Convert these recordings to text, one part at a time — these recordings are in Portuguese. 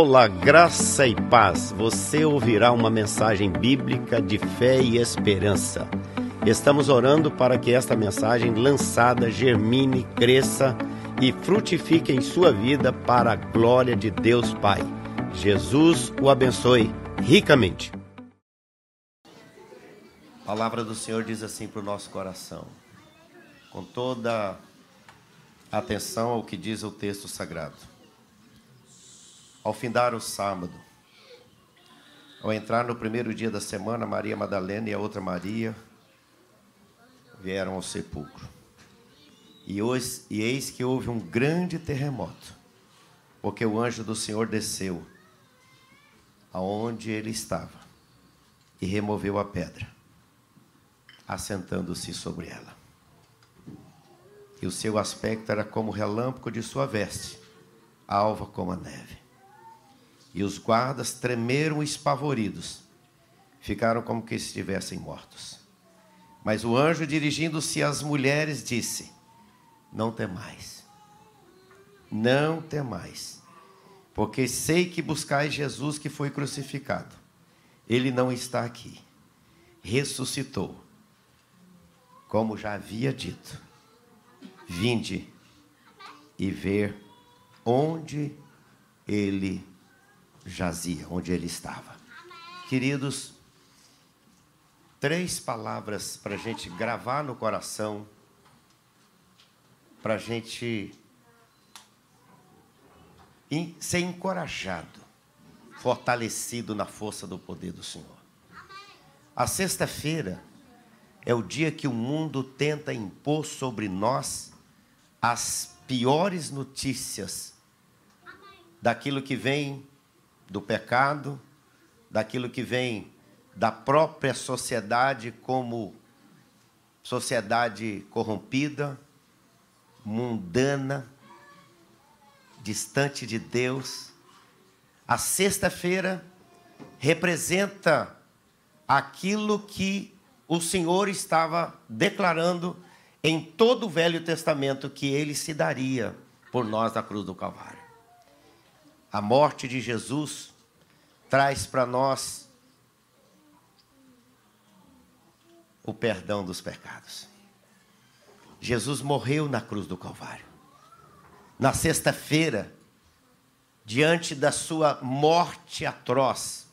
Olá, graça e paz. Você ouvirá uma mensagem bíblica de fé e esperança. Estamos orando para que esta mensagem lançada germine, cresça e frutifique em sua vida para a glória de Deus Pai. Jesus o abençoe ricamente. A palavra do Senhor diz assim para o nosso coração, com toda atenção ao que diz o texto sagrado. Ao findar o sábado, ao entrar no primeiro dia da semana, Maria Madalena e a outra Maria vieram ao sepulcro. E, hoje, e eis que houve um grande terremoto, porque o anjo do Senhor desceu aonde ele estava e removeu a pedra, assentando-se sobre ela. E o seu aspecto era como o relâmpago de sua veste, alva como a neve. E os guardas tremeram espavoridos, ficaram como que estivessem mortos. Mas o anjo, dirigindo-se às mulheres, disse: Não temais, não temais, porque sei que buscais Jesus que foi crucificado. Ele não está aqui, ressuscitou, como já havia dito. Vinde e ver onde ele jazia, onde ele estava. Queridos, três palavras para a gente gravar no coração, para a gente ser encorajado, fortalecido na força do poder do Senhor. A sexta-feira é o dia que o mundo tenta impor sobre nós as piores notícias daquilo que vem do pecado, daquilo que vem da própria sociedade como sociedade corrompida, mundana, distante de Deus. A sexta-feira representa aquilo que o Senhor estava declarando em todo o Velho Testamento que ele se daria por nós na cruz do Calvário. A morte de Jesus traz para nós o perdão dos pecados. Jesus morreu na cruz do Calvário. Na sexta-feira, diante da sua morte atroz,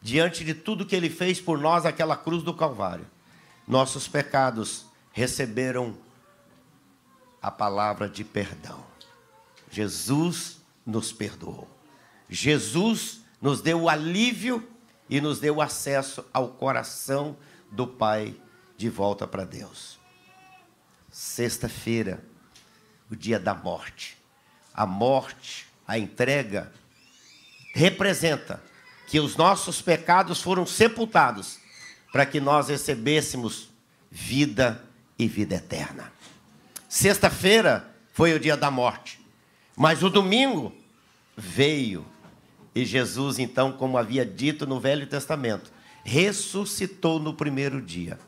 diante de tudo que ele fez por nós naquela cruz do Calvário, nossos pecados receberam a palavra de perdão. Jesus nos perdoou. Jesus nos deu o alívio e nos deu acesso ao coração do Pai de volta para Deus. Sexta-feira, o dia da morte. A morte, a entrega, representa que os nossos pecados foram sepultados para que nós recebêssemos vida e vida eterna. Sexta-feira foi o dia da morte. Mas o domingo veio e Jesus, então, como havia dito no Velho Testamento, ressuscitou no primeiro dia.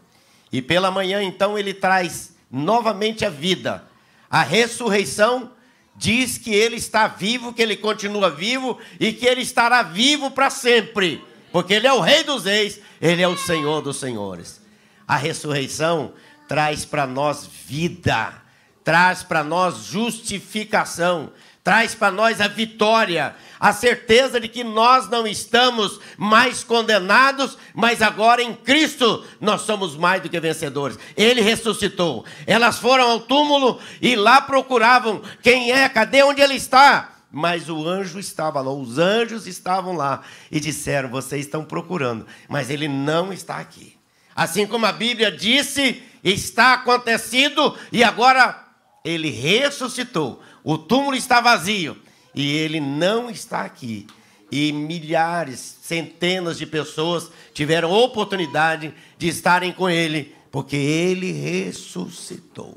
E pela manhã, então, ele traz novamente a vida. A ressurreição diz que ele está vivo, que ele continua vivo e que ele estará vivo para sempre, porque ele é o Rei dos Reis, ele é o Senhor dos Senhores. A ressurreição traz para nós vida traz para nós justificação, traz para nós a vitória, a certeza de que nós não estamos mais condenados, mas agora em Cristo nós somos mais do que vencedores. Ele ressuscitou. Elas foram ao túmulo e lá procuravam quem é, cadê onde ele está? Mas o anjo estava lá, os anjos estavam lá e disseram: Vocês estão procurando, mas ele não está aqui. Assim como a Bíblia disse, está acontecido e agora ele ressuscitou. O túmulo está vazio e ele não está aqui. E milhares, centenas de pessoas tiveram oportunidade de estarem com ele, porque ele ressuscitou.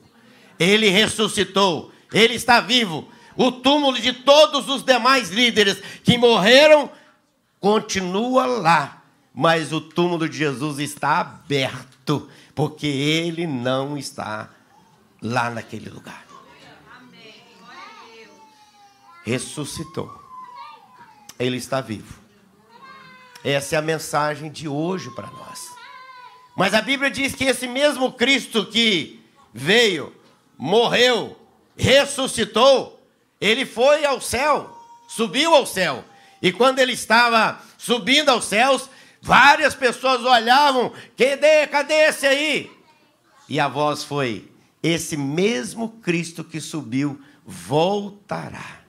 Ele ressuscitou, ele está vivo. O túmulo de todos os demais líderes que morreram continua lá, mas o túmulo de Jesus está aberto, porque ele não está lá naquele lugar. Ressuscitou. Ele está vivo. Essa é a mensagem de hoje para nós. Mas a Bíblia diz que esse mesmo Cristo que veio, morreu, ressuscitou, ele foi ao céu, subiu ao céu. E quando ele estava subindo aos céus, várias pessoas olhavam: cadê, cadê esse aí? E a voz foi: esse mesmo Cristo que subiu voltará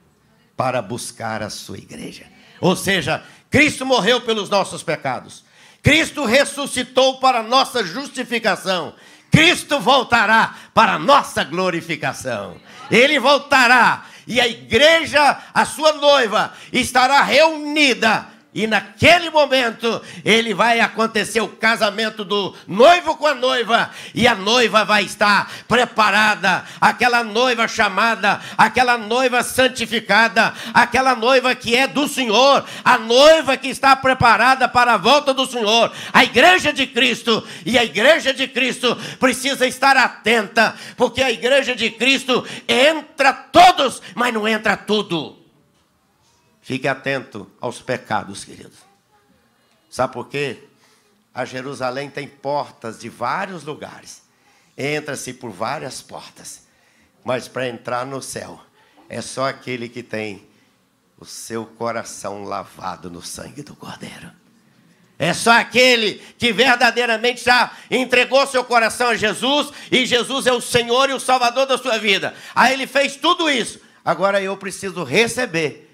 para buscar a sua igreja. Ou seja, Cristo morreu pelos nossos pecados. Cristo ressuscitou para nossa justificação. Cristo voltará para nossa glorificação. Ele voltará e a igreja, a sua noiva, estará reunida e naquele momento, ele vai acontecer o casamento do noivo com a noiva, e a noiva vai estar preparada, aquela noiva chamada, aquela noiva santificada, aquela noiva que é do Senhor, a noiva que está preparada para a volta do Senhor, a igreja de Cristo, e a igreja de Cristo precisa estar atenta, porque a igreja de Cristo entra todos, mas não entra tudo. Fique atento aos pecados, queridos. Sabe por quê? A Jerusalém tem portas de vários lugares. Entra-se por várias portas. Mas para entrar no céu, é só aquele que tem o seu coração lavado no sangue do Cordeiro. É só aquele que verdadeiramente já entregou seu coração a Jesus e Jesus é o Senhor e o Salvador da sua vida. Aí ele fez tudo isso. Agora eu preciso receber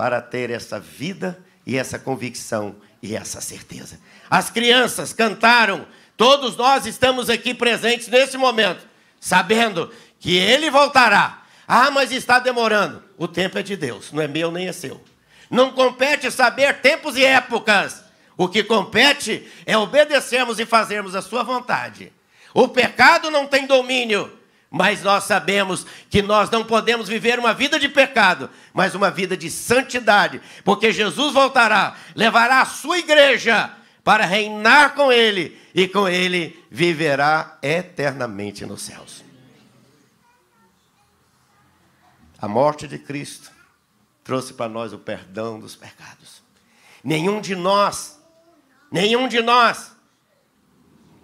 para ter essa vida e essa convicção e essa certeza. As crianças cantaram, todos nós estamos aqui presentes nesse momento, sabendo que ele voltará. Ah, mas está demorando. O tempo é de Deus, não é meu nem é seu. Não compete saber tempos e épocas. O que compete é obedecermos e fazermos a sua vontade. O pecado não tem domínio mas nós sabemos que nós não podemos viver uma vida de pecado, mas uma vida de santidade, porque Jesus voltará, levará a sua igreja para reinar com ele e com ele viverá eternamente nos céus. A morte de Cristo trouxe para nós o perdão dos pecados. Nenhum de nós, nenhum de nós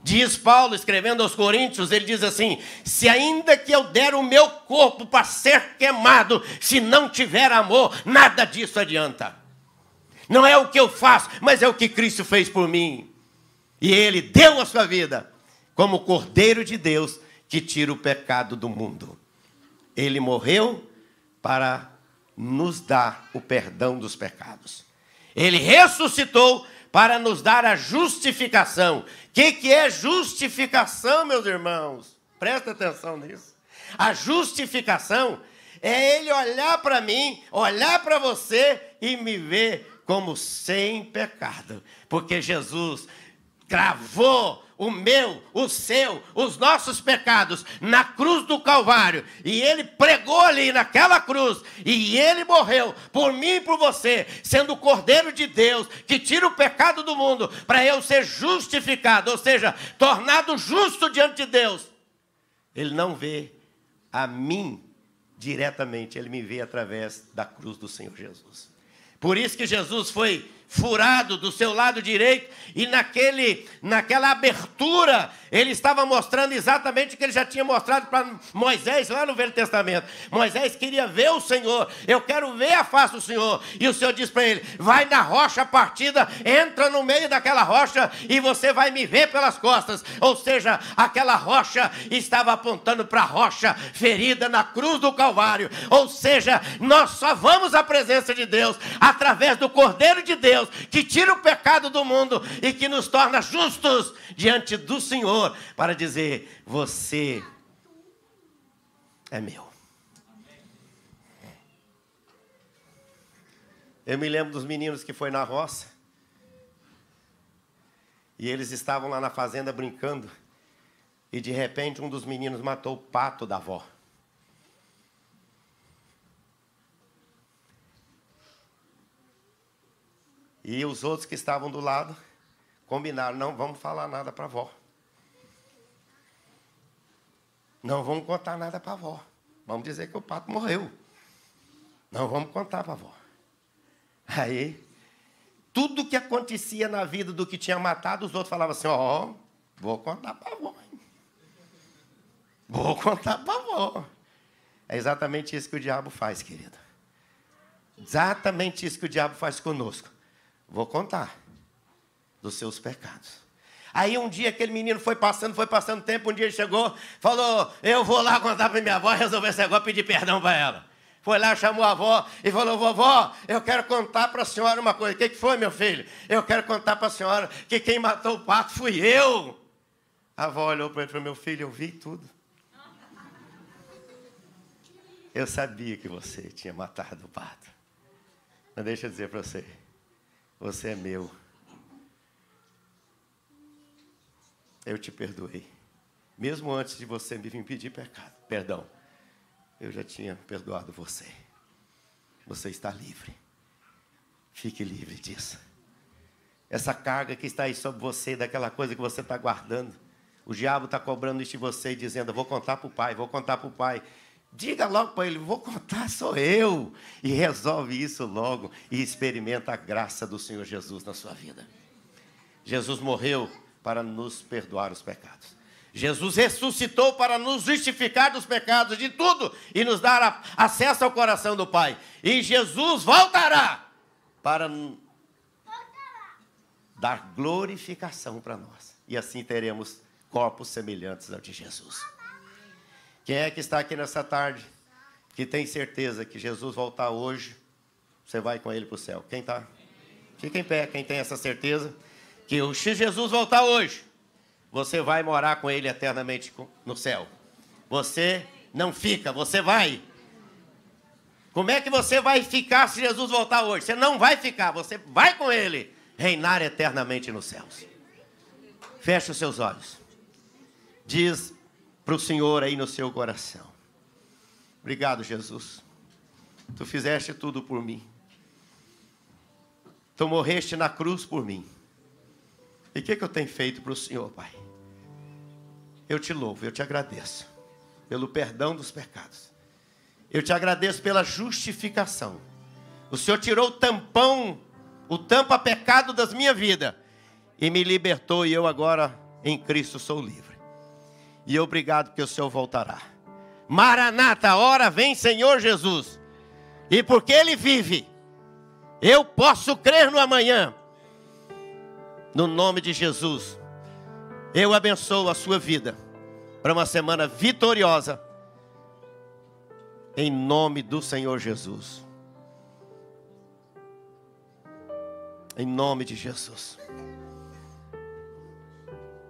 Diz Paulo, escrevendo aos Coríntios, ele diz assim: Se ainda que eu der o meu corpo para ser queimado, se não tiver amor, nada disso adianta. Não é o que eu faço, mas é o que Cristo fez por mim. E ele deu a sua vida como Cordeiro de Deus que tira o pecado do mundo. Ele morreu para nos dar o perdão dos pecados. Ele ressuscitou para nos dar a justificação. O que, que é justificação, meus irmãos? Presta atenção nisso. A justificação é ele olhar para mim, olhar para você e me ver como sem pecado. Porque Jesus gravou o meu, o seu, os nossos pecados na cruz do Calvário. E ele pregou ali naquela cruz. E ele morreu por mim e por você, sendo o Cordeiro de Deus que tira o pecado do mundo para eu ser justificado, ou seja, tornado justo diante de Deus. Ele não vê a mim diretamente, ele me vê através da cruz do Senhor Jesus. Por isso que Jesus foi furado do seu lado direito e naquele, naquela abertura ele estava mostrando exatamente o que ele já tinha mostrado para Moisés lá no Velho Testamento. Moisés queria ver o Senhor, eu quero ver a face do Senhor. E o Senhor disse para ele: vai na rocha partida, entra no meio daquela rocha e você vai me ver pelas costas. Ou seja, aquela rocha estava apontando para a rocha ferida na cruz do Calvário. Ou seja, nós só vamos à presença de Deus através do Cordeiro de Deus Deus, que tira o pecado do mundo e que nos torna justos diante do Senhor, para dizer: Você é meu. Eu me lembro dos meninos que foi na roça. E eles estavam lá na fazenda brincando. E de repente um dos meninos matou o pato da avó. E os outros que estavam do lado combinaram: não vamos falar nada para a avó. Não vamos contar nada para a avó. Vamos dizer que o pato morreu. Não vamos contar para a avó. Aí, tudo que acontecia na vida do que tinha matado, os outros falavam assim: Ó, oh, vou contar para a avó. Vou contar para a avó. É exatamente isso que o diabo faz, querido. Exatamente isso que o diabo faz conosco. Vou contar dos seus pecados. Aí um dia aquele menino foi passando, foi passando tempo, um dia ele chegou, falou: Eu vou lá contar para minha avó resolver esse negócio, pedir perdão para ela. Foi lá, chamou a avó e falou: Vovó, eu quero contar para a senhora uma coisa. O que, que foi, meu filho? Eu quero contar para a senhora que quem matou o pato fui eu. A avó olhou para ele e falou: Meu filho, eu vi tudo. Eu sabia que você tinha matado o pato. Mas deixa eu dizer para você: Você é meu. eu te perdoei. Mesmo antes de você me vir pedir pecado, perdão, eu já tinha perdoado você. Você está livre. Fique livre disso. Essa carga que está aí sobre você, daquela coisa que você está guardando. O diabo está cobrando isso de você e dizendo: vou contar para o pai, vou contar para o pai. Diga logo para ele: vou contar, sou eu. E resolve isso logo e experimenta a graça do Senhor Jesus na sua vida. Jesus morreu para nos perdoar os pecados. Jesus ressuscitou para nos justificar dos pecados de tudo e nos dar acesso ao coração do Pai. E Jesus voltará para dar glorificação para nós. E assim teremos corpos semelhantes ao de Jesus. Quem é que está aqui nessa tarde que tem certeza que Jesus voltar hoje, você vai com ele para o céu? Quem está? Fica em pé, quem tem essa certeza que se Jesus voltar hoje, você vai morar com ele eternamente no céu. Você não fica, você vai. Como é que você vai ficar se Jesus voltar hoje? Você não vai ficar, você vai com ele reinar eternamente nos céus. Feche os seus olhos. Diz para o Senhor aí no seu coração: Obrigado, Jesus. Tu fizeste tudo por mim. Tu morreste na cruz por mim. E o que, que eu tenho feito para o Senhor, Pai? Eu te louvo, eu te agradeço pelo perdão dos pecados. Eu te agradeço pela justificação. O Senhor tirou o tampão, o tampa pecado das minha vida e me libertou e eu agora em Cristo sou livre. E obrigado porque o Senhor voltará. Maranata, hora vem Senhor Jesus. E porque ele vive, eu posso crer no amanhã no nome de Jesus, eu abençoo a sua vida para uma semana vitoriosa. Em nome do Senhor Jesus. Em nome de Jesus.